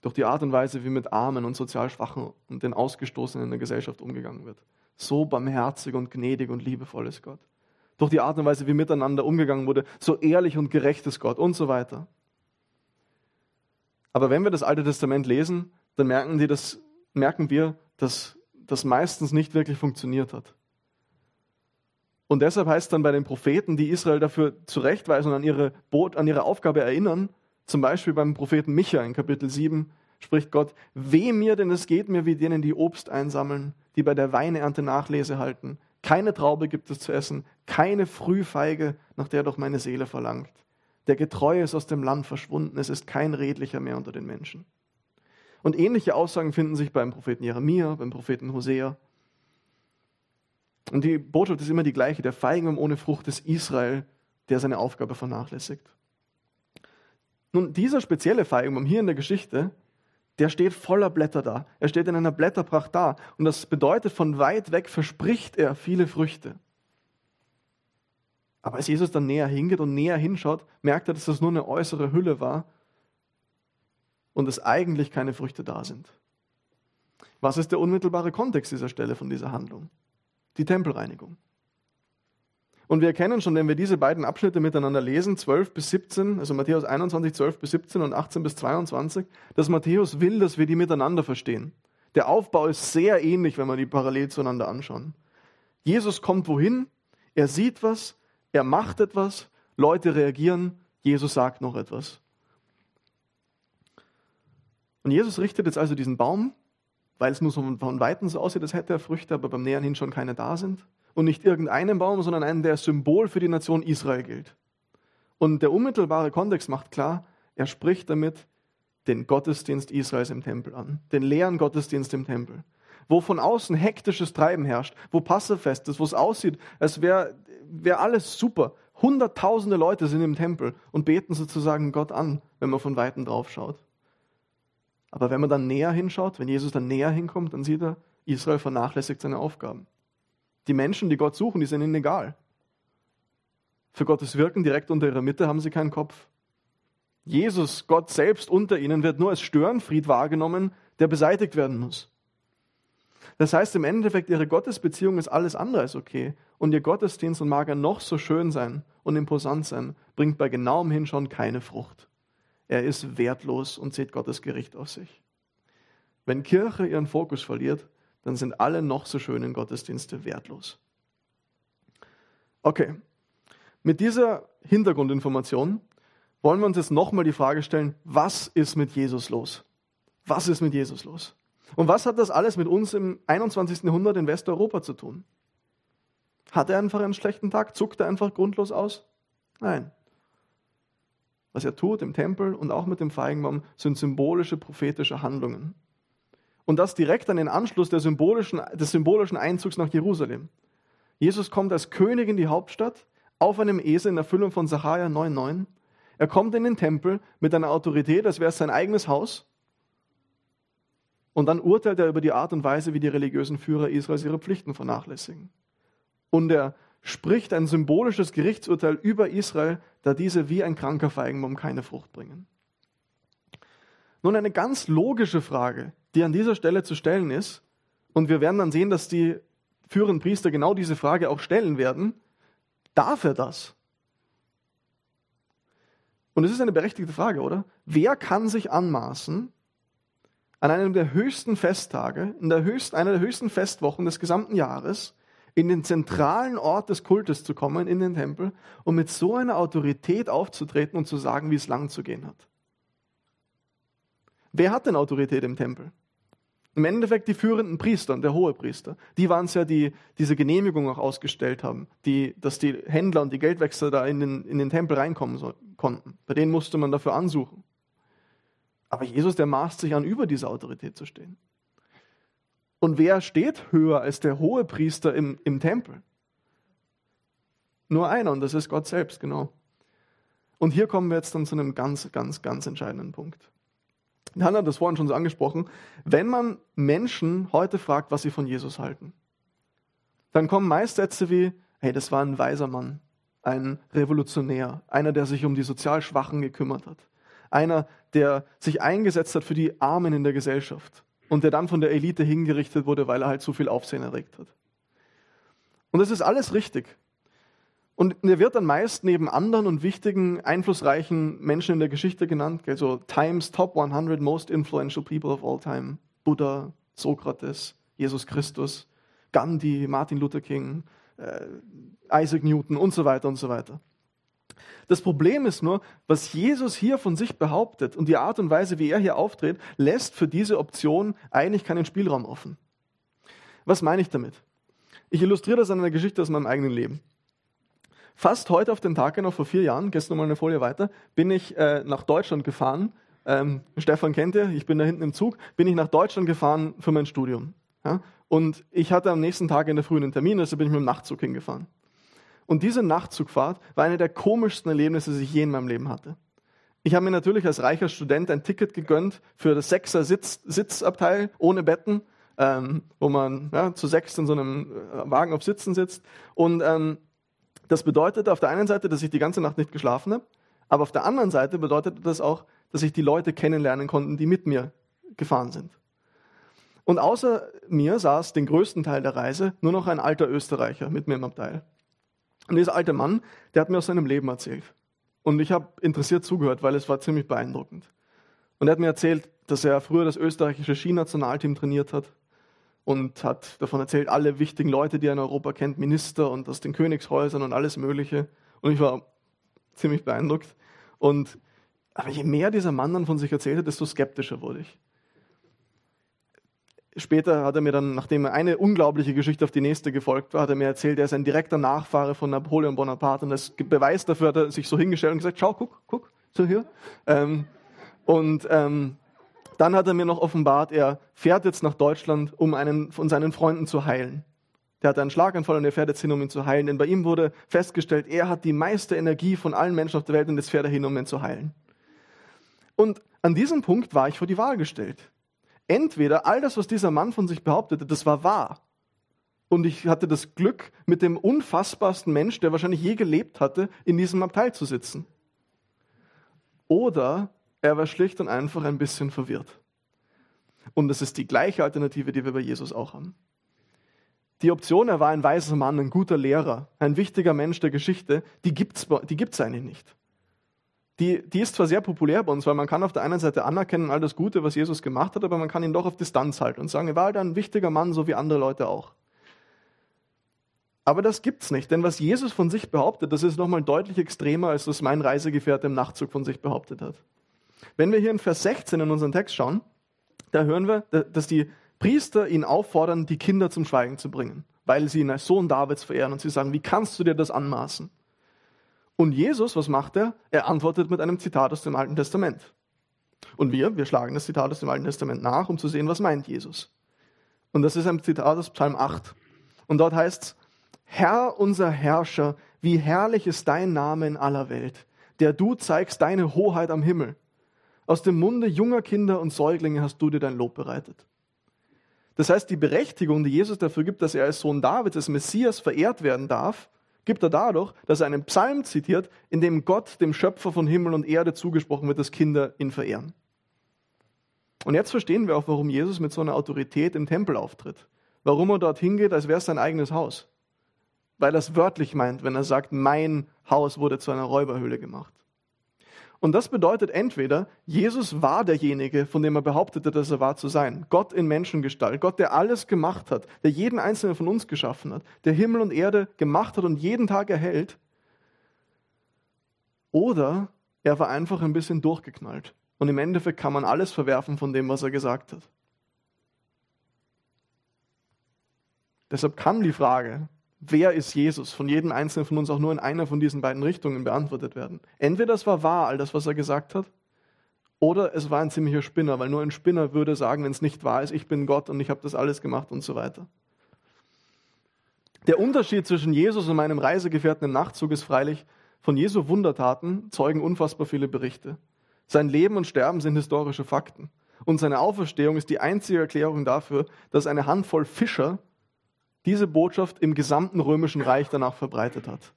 Durch die Art und Weise, wie mit Armen und sozial Schwachen und den Ausgestoßenen in der Gesellschaft umgegangen wird. So barmherzig und gnädig und liebevoll ist Gott. Durch die Art und Weise, wie miteinander umgegangen wurde, so ehrlich und gerecht ist Gott und so weiter. Aber wenn wir das Alte Testament lesen, dann merken, die das, merken wir, dass das meistens nicht wirklich funktioniert hat. Und deshalb heißt dann bei den Propheten, die Israel dafür zurechtweisen und an ihre, an ihre Aufgabe erinnern, zum Beispiel beim Propheten Micha in Kapitel 7 spricht Gott, weh mir, denn es geht mir wie denen, die Obst einsammeln, die bei der Weineernte Nachlese halten. Keine Traube gibt es zu essen, keine Frühfeige, nach der doch meine Seele verlangt. Der Getreue ist aus dem Land verschwunden, es ist kein Redlicher mehr unter den Menschen. Und ähnliche Aussagen finden sich beim Propheten Jeremia, beim Propheten Hosea. Und die Botschaft ist immer die gleiche. Der Feigenbaum ohne Frucht ist Israel, der seine Aufgabe vernachlässigt. Nun, dieser spezielle Feigenbaum hier in der Geschichte, der steht voller Blätter da. Er steht in einer Blätterpracht da. Und das bedeutet, von weit weg verspricht er viele Früchte. Aber als Jesus dann näher hingeht und näher hinschaut, merkt er, dass das nur eine äußere Hülle war und es eigentlich keine Früchte da sind. Was ist der unmittelbare Kontext dieser Stelle von dieser Handlung? Die Tempelreinigung. Und wir erkennen schon, wenn wir diese beiden Abschnitte miteinander lesen, 12 bis 17, also Matthäus 21, 12 bis 17 und 18 bis 22, dass Matthäus will, dass wir die miteinander verstehen. Der Aufbau ist sehr ähnlich, wenn wir die parallel zueinander anschauen. Jesus kommt wohin, er sieht was, er macht etwas, Leute reagieren, Jesus sagt noch etwas. Und Jesus richtet jetzt also diesen Baum, weil es nur so von Weitem so aussieht, als hätte er Früchte, aber beim Nähern hin schon keine da sind und nicht irgendeinen Baum, sondern einen, der Symbol für die Nation Israel gilt. Und der unmittelbare Kontext macht klar, er spricht damit den Gottesdienst Israels im Tempel an, den leeren Gottesdienst im Tempel, wo von außen hektisches Treiben herrscht, wo Passefest ist, wo es aussieht, als wäre wär alles super. Hunderttausende Leute sind im Tempel und beten sozusagen Gott an, wenn man von Weitem drauf schaut. Aber wenn man dann näher hinschaut, wenn Jesus dann näher hinkommt, dann sieht er, Israel vernachlässigt seine Aufgaben. Die Menschen, die Gott suchen, die sind ihnen egal. Für Gottes Wirken direkt unter ihrer Mitte haben sie keinen Kopf. Jesus, Gott selbst unter ihnen, wird nur als Störenfried wahrgenommen, der beseitigt werden muss. Das heißt im Endeffekt, ihre Gottesbeziehung ist alles andere als okay. Und ihr Gottesdienst, und mag er noch so schön sein und imposant sein, bringt bei genauem Hinschauen keine Frucht. Er ist wertlos und zieht Gottes Gericht auf sich. Wenn Kirche ihren Fokus verliert, dann sind alle noch so schönen Gottesdienste wertlos. Okay, mit dieser Hintergrundinformation wollen wir uns jetzt nochmal die Frage stellen, was ist mit Jesus los? Was ist mit Jesus los? Und was hat das alles mit uns im 21. Jahrhundert in Westeuropa zu tun? Hat er einfach einen schlechten Tag? Zuckt er einfach grundlos aus? Nein. Was er tut im Tempel und auch mit dem Feigenbaum, sind symbolische, prophetische Handlungen. Und das direkt an den Anschluss symbolischen, des symbolischen Einzugs nach Jerusalem. Jesus kommt als König in die Hauptstadt auf einem Esel in Erfüllung von Sacharja 9,9. Er kommt in den Tempel mit einer Autorität, als wäre es sein eigenes Haus. Und dann urteilt er über die Art und Weise, wie die religiösen Führer Israels ihre Pflichten vernachlässigen. Und er spricht ein symbolisches Gerichtsurteil über Israel, da diese wie ein kranker Feigenbaum keine Frucht bringen. Nun eine ganz logische Frage, die an dieser Stelle zu stellen ist, und wir werden dann sehen, dass die führenden Priester genau diese Frage auch stellen werden, darf er das? Und es ist eine berechtigte Frage, oder? Wer kann sich anmaßen, an einem der höchsten Festtage, in der höchsten, einer der höchsten Festwochen des gesamten Jahres, in den zentralen Ort des Kultes zu kommen, in den Tempel, und mit so einer Autorität aufzutreten und zu sagen, wie es lang zu gehen hat. Wer hat denn Autorität im Tempel? Im Endeffekt die führenden Priester und der hohe Priester. Die waren es ja, die diese Genehmigung auch ausgestellt haben, die, dass die Händler und die Geldwechsler da in den, in den Tempel reinkommen so, konnten. Bei denen musste man dafür ansuchen. Aber Jesus, der maßt sich an, über diese Autorität zu stehen. Und wer steht höher als der hohe Priester im, im Tempel? Nur einer, und das ist Gott selbst, genau. Und hier kommen wir jetzt dann zu einem ganz, ganz, ganz entscheidenden Punkt. Hannah hat das vorhin schon so angesprochen. Wenn man Menschen heute fragt, was sie von Jesus halten, dann kommen meist Sätze wie, hey, das war ein weiser Mann, ein Revolutionär, einer, der sich um die sozial Schwachen gekümmert hat, einer, der sich eingesetzt hat für die Armen in der Gesellschaft und der dann von der Elite hingerichtet wurde, weil er halt so viel Aufsehen erregt hat. Und das ist alles richtig. Und er wird dann meist neben anderen und wichtigen, einflussreichen Menschen in der Geschichte genannt, also Times Top 100 Most Influential People of All Time. Buddha, Sokrates, Jesus Christus, Gandhi, Martin Luther King, äh, Isaac Newton und so weiter und so weiter. Das Problem ist nur, was Jesus hier von sich behauptet und die Art und Weise, wie er hier auftritt, lässt für diese Option eigentlich keinen Spielraum offen. Was meine ich damit? Ich illustriere das an einer Geschichte aus meinem eigenen Leben. Fast heute auf den Tag genau vor vier Jahren, gestern mal eine Folie weiter, bin ich äh, nach Deutschland gefahren. Ähm, Stefan kennt ihr, ich bin da hinten im Zug, bin ich nach Deutschland gefahren für mein Studium. Ja? Und ich hatte am nächsten Tag in der frühen Termin, also bin ich mit dem Nachtzug hingefahren. Und diese Nachtzugfahrt war eine der komischsten Erlebnisse, die ich je in meinem Leben hatte. Ich habe mir natürlich als reicher Student ein Ticket gegönnt für das Sechser Sitz, Sitzabteil ohne Betten, ähm, wo man ja, zu sechs in so einem äh, Wagen auf Sitzen sitzt. Und ähm, das bedeutete auf der einen Seite, dass ich die ganze Nacht nicht geschlafen habe, aber auf der anderen Seite bedeutete das auch, dass ich die Leute kennenlernen konnte, die mit mir gefahren sind. Und außer mir saß den größten Teil der Reise nur noch ein alter Österreicher mit mir im Abteil. Und dieser alte Mann, der hat mir aus seinem Leben erzählt. Und ich habe interessiert zugehört, weil es war ziemlich beeindruckend. Und er hat mir erzählt, dass er früher das österreichische Skinationalteam trainiert hat und hat davon erzählt, alle wichtigen Leute, die er in Europa kennt, Minister und aus den Königshäusern und alles Mögliche. Und ich war ziemlich beeindruckt. Und aber je mehr dieser Mann dann von sich erzählte, desto skeptischer wurde ich. Später hat er mir dann, nachdem eine unglaubliche Geschichte auf die nächste gefolgt war, hat er mir erzählt, er ist ein direkter Nachfahre von Napoleon Bonaparte und als Beweis dafür hat er sich so hingestellt und gesagt, schau, guck, guck, so hier. Ähm, und ähm, dann hat er mir noch offenbart, er fährt jetzt nach Deutschland, um einen von seinen Freunden zu heilen. Der hatte einen Schlaganfall und er fährt jetzt hin, um ihn zu heilen. Denn bei ihm wurde festgestellt, er hat die meiste Energie von allen Menschen auf der Welt und jetzt fährt er hin, um ihn zu heilen. Und an diesem Punkt war ich vor die Wahl gestellt entweder all das, was dieser Mann von sich behauptete, das war wahr. Und ich hatte das Glück, mit dem unfassbarsten Mensch, der wahrscheinlich je gelebt hatte, in diesem Abteil zu sitzen. Oder er war schlicht und einfach ein bisschen verwirrt. Und das ist die gleiche Alternative, die wir bei Jesus auch haben. Die Option, er war ein weiser Mann, ein guter Lehrer, ein wichtiger Mensch der Geschichte, die gibt's, die gibt's eigentlich nicht die, die ist zwar sehr populär bei uns, weil man kann auf der einen Seite anerkennen, all das Gute, was Jesus gemacht hat, aber man kann ihn doch auf Distanz halten und sagen, er war halt ein wichtiger Mann, so wie andere Leute auch. Aber das gibt's nicht, denn was Jesus von sich behauptet, das ist nochmal deutlich extremer, als das mein Reisegefährte im Nachtzug von sich behauptet hat. Wenn wir hier in Vers 16 in unseren Text schauen, da hören wir, dass die Priester ihn auffordern, die Kinder zum Schweigen zu bringen, weil sie ihn als Sohn Davids verehren und sie sagen, wie kannst du dir das anmaßen? Und Jesus, was macht er? Er antwortet mit einem Zitat aus dem Alten Testament. Und wir, wir schlagen das Zitat aus dem Alten Testament nach, um zu sehen, was meint Jesus. Und das ist ein Zitat aus Psalm 8. Und dort heißt es, Herr unser Herrscher, wie herrlich ist dein Name in aller Welt, der du zeigst deine Hoheit am Himmel. Aus dem Munde junger Kinder und Säuglinge hast du dir dein Lob bereitet. Das heißt, die Berechtigung, die Jesus dafür gibt, dass er als Sohn Davids, als Messias verehrt werden darf, gibt er dadurch, dass er einen Psalm zitiert, in dem Gott, dem Schöpfer von Himmel und Erde, zugesprochen wird, dass Kinder ihn verehren. Und jetzt verstehen wir auch, warum Jesus mit so einer Autorität im Tempel auftritt. Warum er dorthin geht, als wäre es sein eigenes Haus. Weil er es wörtlich meint, wenn er sagt, mein Haus wurde zu einer Räuberhöhle gemacht. Und das bedeutet entweder, Jesus war derjenige, von dem er behauptete, dass er war zu sein. Gott in Menschengestalt. Gott, der alles gemacht hat, der jeden einzelnen von uns geschaffen hat, der Himmel und Erde gemacht hat und jeden Tag erhält. Oder er war einfach ein bisschen durchgeknallt. Und im Endeffekt kann man alles verwerfen von dem, was er gesagt hat. Deshalb kann die Frage, wer ist Jesus, von jedem Einzelnen von uns auch nur in einer von diesen beiden Richtungen beantwortet werden. Entweder es war wahr, all das, was er gesagt hat, oder es war ein ziemlicher Spinner, weil nur ein Spinner würde sagen, wenn es nicht wahr ist, ich bin Gott und ich habe das alles gemacht und so weiter. Der Unterschied zwischen Jesus und meinem Reisegefährten im Nachtzug ist freilich, von Jesu Wundertaten zeugen unfassbar viele Berichte. Sein Leben und Sterben sind historische Fakten. Und seine Auferstehung ist die einzige Erklärung dafür, dass eine Handvoll Fischer diese Botschaft im gesamten römischen Reich danach verbreitet hat.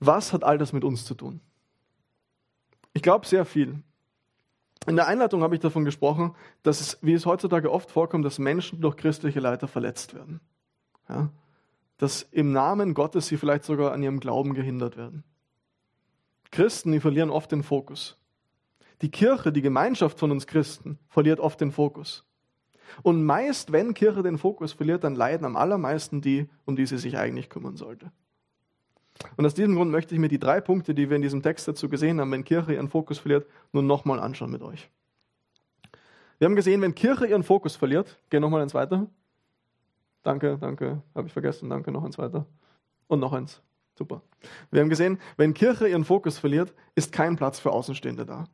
Was hat all das mit uns zu tun? Ich glaube sehr viel. In der Einleitung habe ich davon gesprochen, dass es, wie es heutzutage oft vorkommt, dass Menschen durch christliche Leiter verletzt werden. Ja? Dass im Namen Gottes sie vielleicht sogar an ihrem Glauben gehindert werden. Christen, die verlieren oft den Fokus. Die Kirche, die Gemeinschaft von uns Christen, verliert oft den Fokus. Und meist, wenn Kirche den Fokus verliert, dann leiden am allermeisten die, um die sie sich eigentlich kümmern sollte. Und aus diesem Grund möchte ich mir die drei Punkte, die wir in diesem Text dazu gesehen haben, wenn Kirche ihren Fokus verliert, nun nochmal anschauen mit euch. Wir haben gesehen, wenn Kirche ihren Fokus verliert, geh nochmal eins weiter. Danke, danke, habe ich vergessen, danke, noch eins weiter. Und noch eins. Super. Wir haben gesehen, wenn Kirche ihren Fokus verliert, ist kein Platz für Außenstehende da.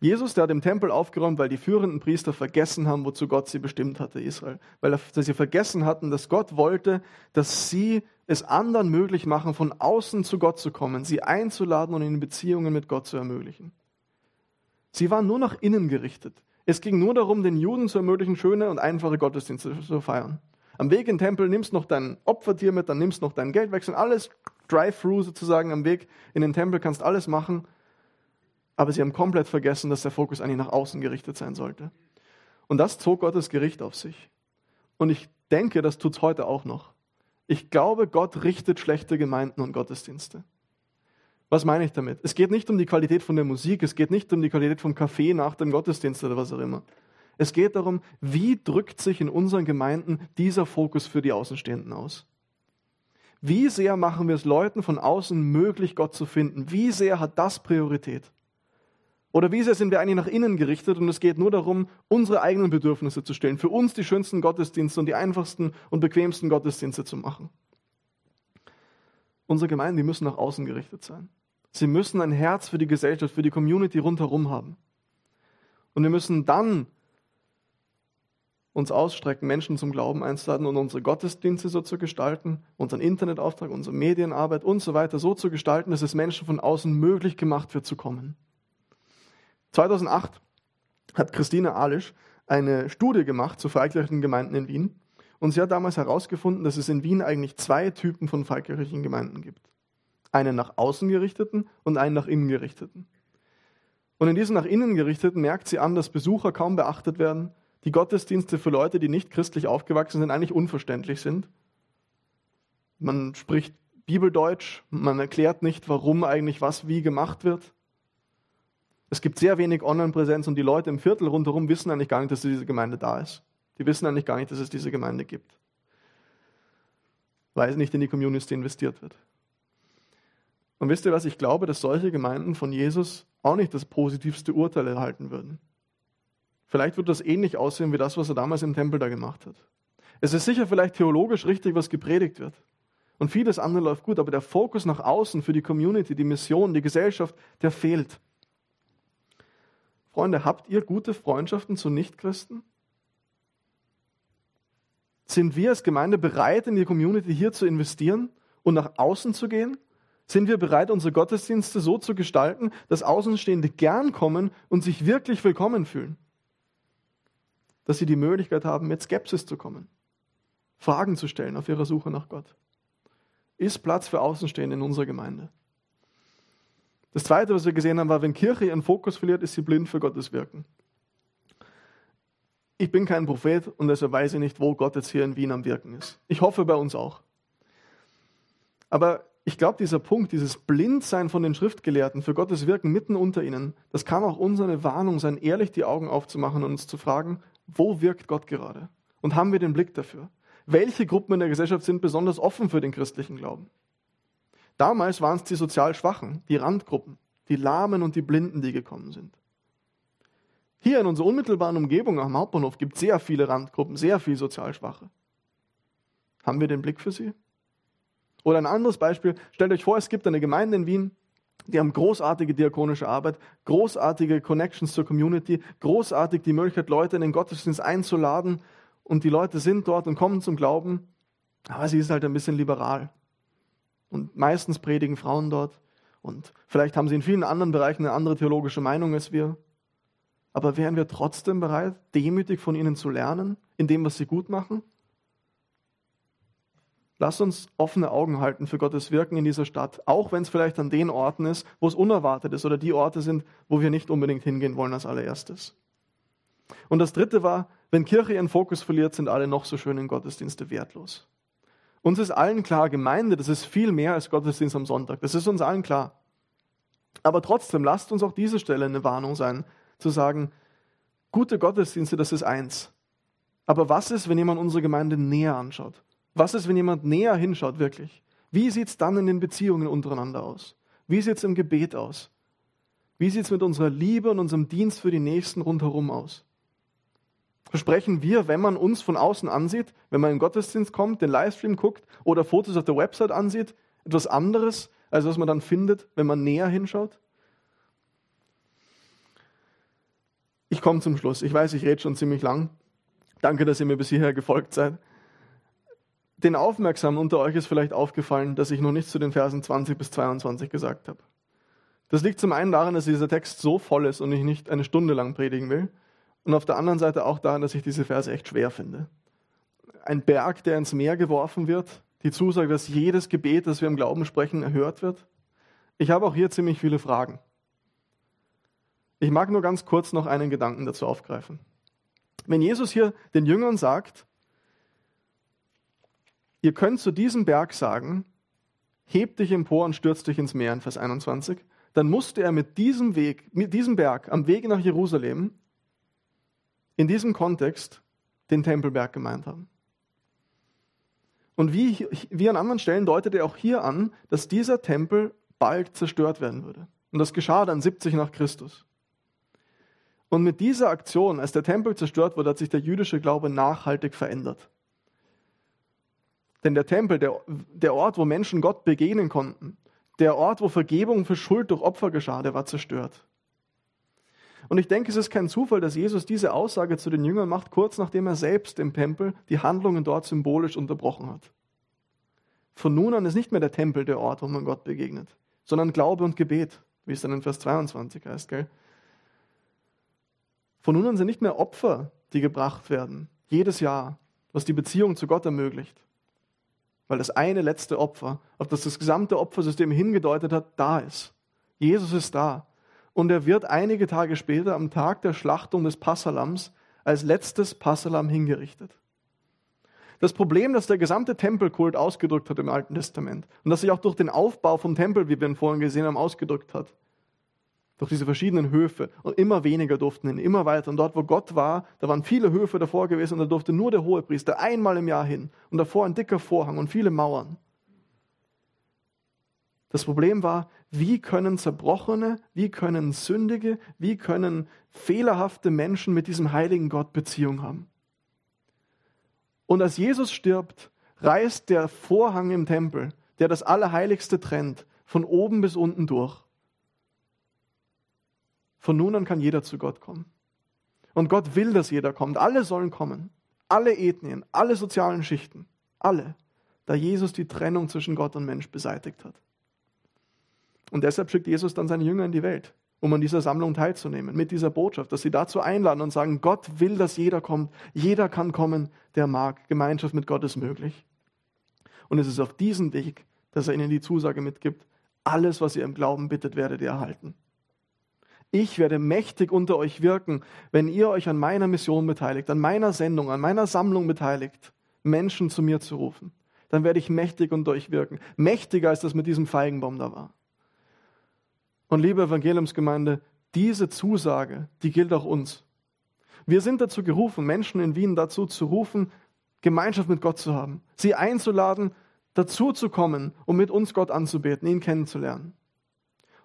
Jesus, der hat im Tempel aufgeräumt, weil die führenden Priester vergessen haben, wozu Gott sie bestimmt hatte, Israel. Weil sie vergessen hatten, dass Gott wollte, dass sie es anderen möglich machen, von außen zu Gott zu kommen, sie einzuladen und in Beziehungen mit Gott zu ermöglichen. Sie waren nur nach innen gerichtet. Es ging nur darum, den Juden zu ermöglichen, schöne und einfache Gottesdienste zu feiern. Am Weg in den Tempel nimmst noch dein Opfertier mit, dann nimmst noch dein Geldwechsel, alles Drive-Thru sozusagen am Weg in den Tempel, kannst alles machen aber sie haben komplett vergessen, dass der Fokus eigentlich nach außen gerichtet sein sollte. Und das zog Gottes Gericht auf sich. Und ich denke, das tut es heute auch noch. Ich glaube, Gott richtet schlechte Gemeinden und Gottesdienste. Was meine ich damit? Es geht nicht um die Qualität von der Musik, es geht nicht um die Qualität vom Kaffee nach dem Gottesdienst oder was auch immer. Es geht darum, wie drückt sich in unseren Gemeinden dieser Fokus für die Außenstehenden aus? Wie sehr machen wir es Leuten von außen möglich, Gott zu finden? Wie sehr hat das Priorität? Oder wie sehr sind wir eigentlich nach innen gerichtet und es geht nur darum, unsere eigenen Bedürfnisse zu stellen, für uns die schönsten Gottesdienste und die einfachsten und bequemsten Gottesdienste zu machen. Unsere Gemeinden, die müssen nach außen gerichtet sein. Sie müssen ein Herz für die Gesellschaft, für die Community rundherum haben. Und wir müssen dann uns ausstrecken, Menschen zum Glauben einzuladen und unsere Gottesdienste so zu gestalten, unseren Internetauftrag, unsere Medienarbeit und so weiter so zu gestalten, dass es Menschen von außen möglich gemacht wird zu kommen. 2008 hat Christine Alisch eine Studie gemacht zu freikirchlichen Gemeinden in Wien. Und sie hat damals herausgefunden, dass es in Wien eigentlich zwei Typen von freikirchlichen Gemeinden gibt. Einen nach außen gerichteten und einen nach innen gerichteten. Und in diesen nach innen gerichteten merkt sie an, dass Besucher kaum beachtet werden, die Gottesdienste für Leute, die nicht christlich aufgewachsen sind, eigentlich unverständlich sind. Man spricht Bibeldeutsch, man erklärt nicht, warum eigentlich was wie gemacht wird. Es gibt sehr wenig Online-Präsenz und die Leute im Viertel rundherum wissen eigentlich gar nicht, dass diese Gemeinde da ist. Die wissen eigentlich gar nicht, dass es diese Gemeinde gibt. Weil nicht in die Community investiert wird. Und wisst ihr was? Ich glaube, dass solche Gemeinden von Jesus auch nicht das positivste Urteil erhalten würden. Vielleicht wird das ähnlich aussehen wie das, was er damals im Tempel da gemacht hat. Es ist sicher vielleicht theologisch richtig, was gepredigt wird. und vieles andere läuft gut, aber der Fokus nach außen für die Community, die Mission, die Gesellschaft, der fehlt. Freunde, habt ihr gute Freundschaften zu Nichtchristen? Sind wir als Gemeinde bereit, in die Community hier zu investieren und nach außen zu gehen? Sind wir bereit, unsere Gottesdienste so zu gestalten, dass Außenstehende gern kommen und sich wirklich willkommen fühlen? Dass sie die Möglichkeit haben, mit Skepsis zu kommen, Fragen zu stellen auf ihrer Suche nach Gott. Ist Platz für Außenstehende in unserer Gemeinde? Das Zweite, was wir gesehen haben, war, wenn Kirche ihren Fokus verliert, ist sie blind für Gottes Wirken. Ich bin kein Prophet und deshalb weiß ich nicht, wo Gott jetzt hier in Wien am Wirken ist. Ich hoffe bei uns auch. Aber ich glaube, dieser Punkt, dieses Blindsein von den Schriftgelehrten für Gottes Wirken mitten unter ihnen, das kann auch unsere Warnung sein, ehrlich die Augen aufzumachen und uns zu fragen, wo wirkt Gott gerade? Und haben wir den Blick dafür? Welche Gruppen in der Gesellschaft sind besonders offen für den christlichen Glauben? Damals waren es die sozial Schwachen, die Randgruppen, die Lahmen und die Blinden, die gekommen sind. Hier in unserer unmittelbaren Umgebung am Hauptbahnhof gibt es sehr viele Randgruppen, sehr viele sozial Schwache. Haben wir den Blick für sie? Oder ein anderes Beispiel, stellt euch vor, es gibt eine Gemeinde in Wien, die haben großartige diakonische Arbeit, großartige Connections zur Community, großartig die Möglichkeit, Leute in den Gottesdienst einzuladen und die Leute sind dort und kommen zum Glauben, aber sie ist halt ein bisschen liberal. Und meistens predigen Frauen dort und vielleicht haben sie in vielen anderen Bereichen eine andere theologische Meinung als wir. Aber wären wir trotzdem bereit, demütig von ihnen zu lernen, in dem, was sie gut machen? Lass uns offene Augen halten für Gottes Wirken in dieser Stadt, auch wenn es vielleicht an den Orten ist, wo es unerwartet ist oder die Orte sind, wo wir nicht unbedingt hingehen wollen als allererstes. Und das Dritte war, wenn Kirche ihren Fokus verliert, sind alle noch so schönen Gottesdienste wertlos. Uns ist allen klar, Gemeinde, das ist viel mehr als Gottesdienst am Sonntag. Das ist uns allen klar. Aber trotzdem, lasst uns auch diese Stelle eine Warnung sein, zu sagen, gute Gottesdienste, das ist eins. Aber was ist, wenn jemand unsere Gemeinde näher anschaut? Was ist, wenn jemand näher hinschaut, wirklich? Wie sieht es dann in den Beziehungen untereinander aus? Wie sieht es im Gebet aus? Wie sieht es mit unserer Liebe und unserem Dienst für die Nächsten rundherum aus? Versprechen wir, wenn man uns von außen ansieht, wenn man in den Gottesdienst kommt, den Livestream guckt oder Fotos auf der Website ansieht, etwas anderes, als was man dann findet, wenn man näher hinschaut? Ich komme zum Schluss. Ich weiß, ich rede schon ziemlich lang. Danke, dass ihr mir bis hierher gefolgt seid. Den Aufmerksamen unter euch ist vielleicht aufgefallen, dass ich noch nichts zu den Versen 20 bis 22 gesagt habe. Das liegt zum einen daran, dass dieser Text so voll ist und ich nicht eine Stunde lang predigen will. Und auf der anderen Seite auch daran, dass ich diese Verse echt schwer finde. Ein Berg, der ins Meer geworfen wird, die Zusage, dass jedes Gebet, das wir im Glauben sprechen, erhört wird. Ich habe auch hier ziemlich viele Fragen. Ich mag nur ganz kurz noch einen Gedanken dazu aufgreifen. Wenn Jesus hier den Jüngern sagt, ihr könnt zu diesem Berg sagen, heb dich empor und stürz dich ins Meer in Vers 21, dann musste er mit diesem Weg, mit diesem Berg am Wege nach Jerusalem in diesem Kontext den Tempelberg gemeint haben. Und wie, wie an anderen Stellen deutet er auch hier an, dass dieser Tempel bald zerstört werden würde. Und das geschah dann 70 nach Christus. Und mit dieser Aktion, als der Tempel zerstört wurde, hat sich der jüdische Glaube nachhaltig verändert. Denn der Tempel, der, der Ort, wo Menschen Gott begegnen konnten, der Ort, wo Vergebung für Schuld durch Opfer geschah, der war zerstört. Und ich denke, es ist kein Zufall, dass Jesus diese Aussage zu den Jüngern macht, kurz nachdem er selbst im Tempel die Handlungen dort symbolisch unterbrochen hat. Von nun an ist nicht mehr der Tempel der Ort, wo man Gott begegnet, sondern Glaube und Gebet, wie es dann in Vers 22 heißt. Gell? Von nun an sind nicht mehr Opfer, die gebracht werden, jedes Jahr, was die Beziehung zu Gott ermöglicht. Weil das eine letzte Opfer, auf das das gesamte Opfersystem hingedeutet hat, da ist. Jesus ist da. Und er wird einige Tage später, am Tag der Schlachtung des Passalams, als letztes Passalam hingerichtet. Das Problem, das der gesamte Tempelkult ausgedrückt hat im Alten Testament und das sich auch durch den Aufbau vom Tempel, wie wir ihn vorhin gesehen haben, ausgedrückt hat, durch diese verschiedenen Höfe und immer weniger durften hin, immer weiter. Und dort, wo Gott war, da waren viele Höfe davor gewesen und da durfte nur der Hohepriester einmal im Jahr hin und davor ein dicker Vorhang und viele Mauern. Das Problem war, wie können zerbrochene, wie können sündige, wie können fehlerhafte Menschen mit diesem heiligen Gott Beziehung haben? Und als Jesus stirbt, reißt der Vorhang im Tempel, der das Allerheiligste trennt, von oben bis unten durch. Von nun an kann jeder zu Gott kommen. Und Gott will, dass jeder kommt. Alle sollen kommen. Alle Ethnien, alle sozialen Schichten. Alle. Da Jesus die Trennung zwischen Gott und Mensch beseitigt hat. Und deshalb schickt Jesus dann seine Jünger in die Welt, um an dieser Sammlung teilzunehmen, mit dieser Botschaft, dass sie dazu einladen und sagen, Gott will, dass jeder kommt. Jeder kann kommen, der mag. Gemeinschaft mit Gott ist möglich. Und es ist auf diesem Weg, dass er ihnen die Zusage mitgibt, alles, was ihr im Glauben bittet, werdet ihr erhalten. Ich werde mächtig unter euch wirken, wenn ihr euch an meiner Mission beteiligt, an meiner Sendung, an meiner Sammlung beteiligt, Menschen zu mir zu rufen. Dann werde ich mächtig unter euch wirken. Mächtiger als das mit diesem Feigenbaum da war. Und liebe Evangeliumsgemeinde, diese Zusage, die gilt auch uns. Wir sind dazu gerufen, Menschen in Wien dazu zu rufen, Gemeinschaft mit Gott zu haben, sie einzuladen, dazu zu kommen, um mit uns Gott anzubeten, ihn kennenzulernen.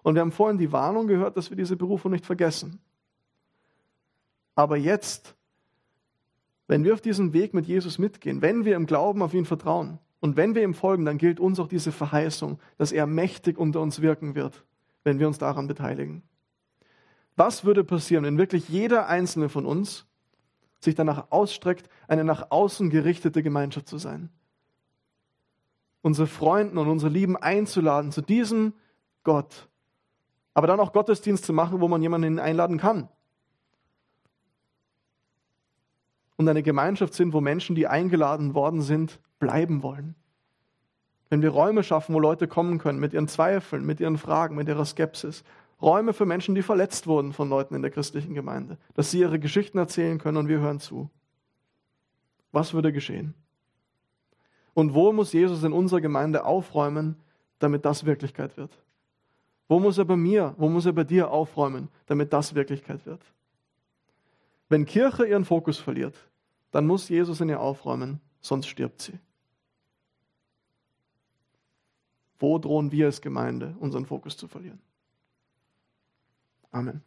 Und wir haben vorhin die Warnung gehört, dass wir diese Berufung nicht vergessen. Aber jetzt, wenn wir auf diesem Weg mit Jesus mitgehen, wenn wir im Glauben auf ihn vertrauen und wenn wir ihm folgen, dann gilt uns auch diese Verheißung, dass er mächtig unter uns wirken wird, wenn wir uns daran beteiligen. Was würde passieren, wenn wirklich jeder einzelne von uns sich danach ausstreckt, eine nach außen gerichtete Gemeinschaft zu sein? Unsere Freunden und unsere Lieben einzuladen zu diesem Gott, aber dann auch Gottesdienst zu machen, wo man jemanden einladen kann. Und eine Gemeinschaft sind, wo Menschen, die eingeladen worden sind, bleiben wollen. Wenn wir Räume schaffen, wo Leute kommen können mit ihren Zweifeln, mit ihren Fragen, mit ihrer Skepsis. Räume für Menschen, die verletzt wurden von Leuten in der christlichen Gemeinde. Dass sie ihre Geschichten erzählen können und wir hören zu. Was würde geschehen? Und wo muss Jesus in unserer Gemeinde aufräumen, damit das Wirklichkeit wird? Wo muss er bei mir, wo muss er bei dir aufräumen, damit das Wirklichkeit wird? Wenn Kirche ihren Fokus verliert, dann muss Jesus in ihr aufräumen, sonst stirbt sie. Wo drohen wir als Gemeinde, unseren Fokus zu verlieren? Amen.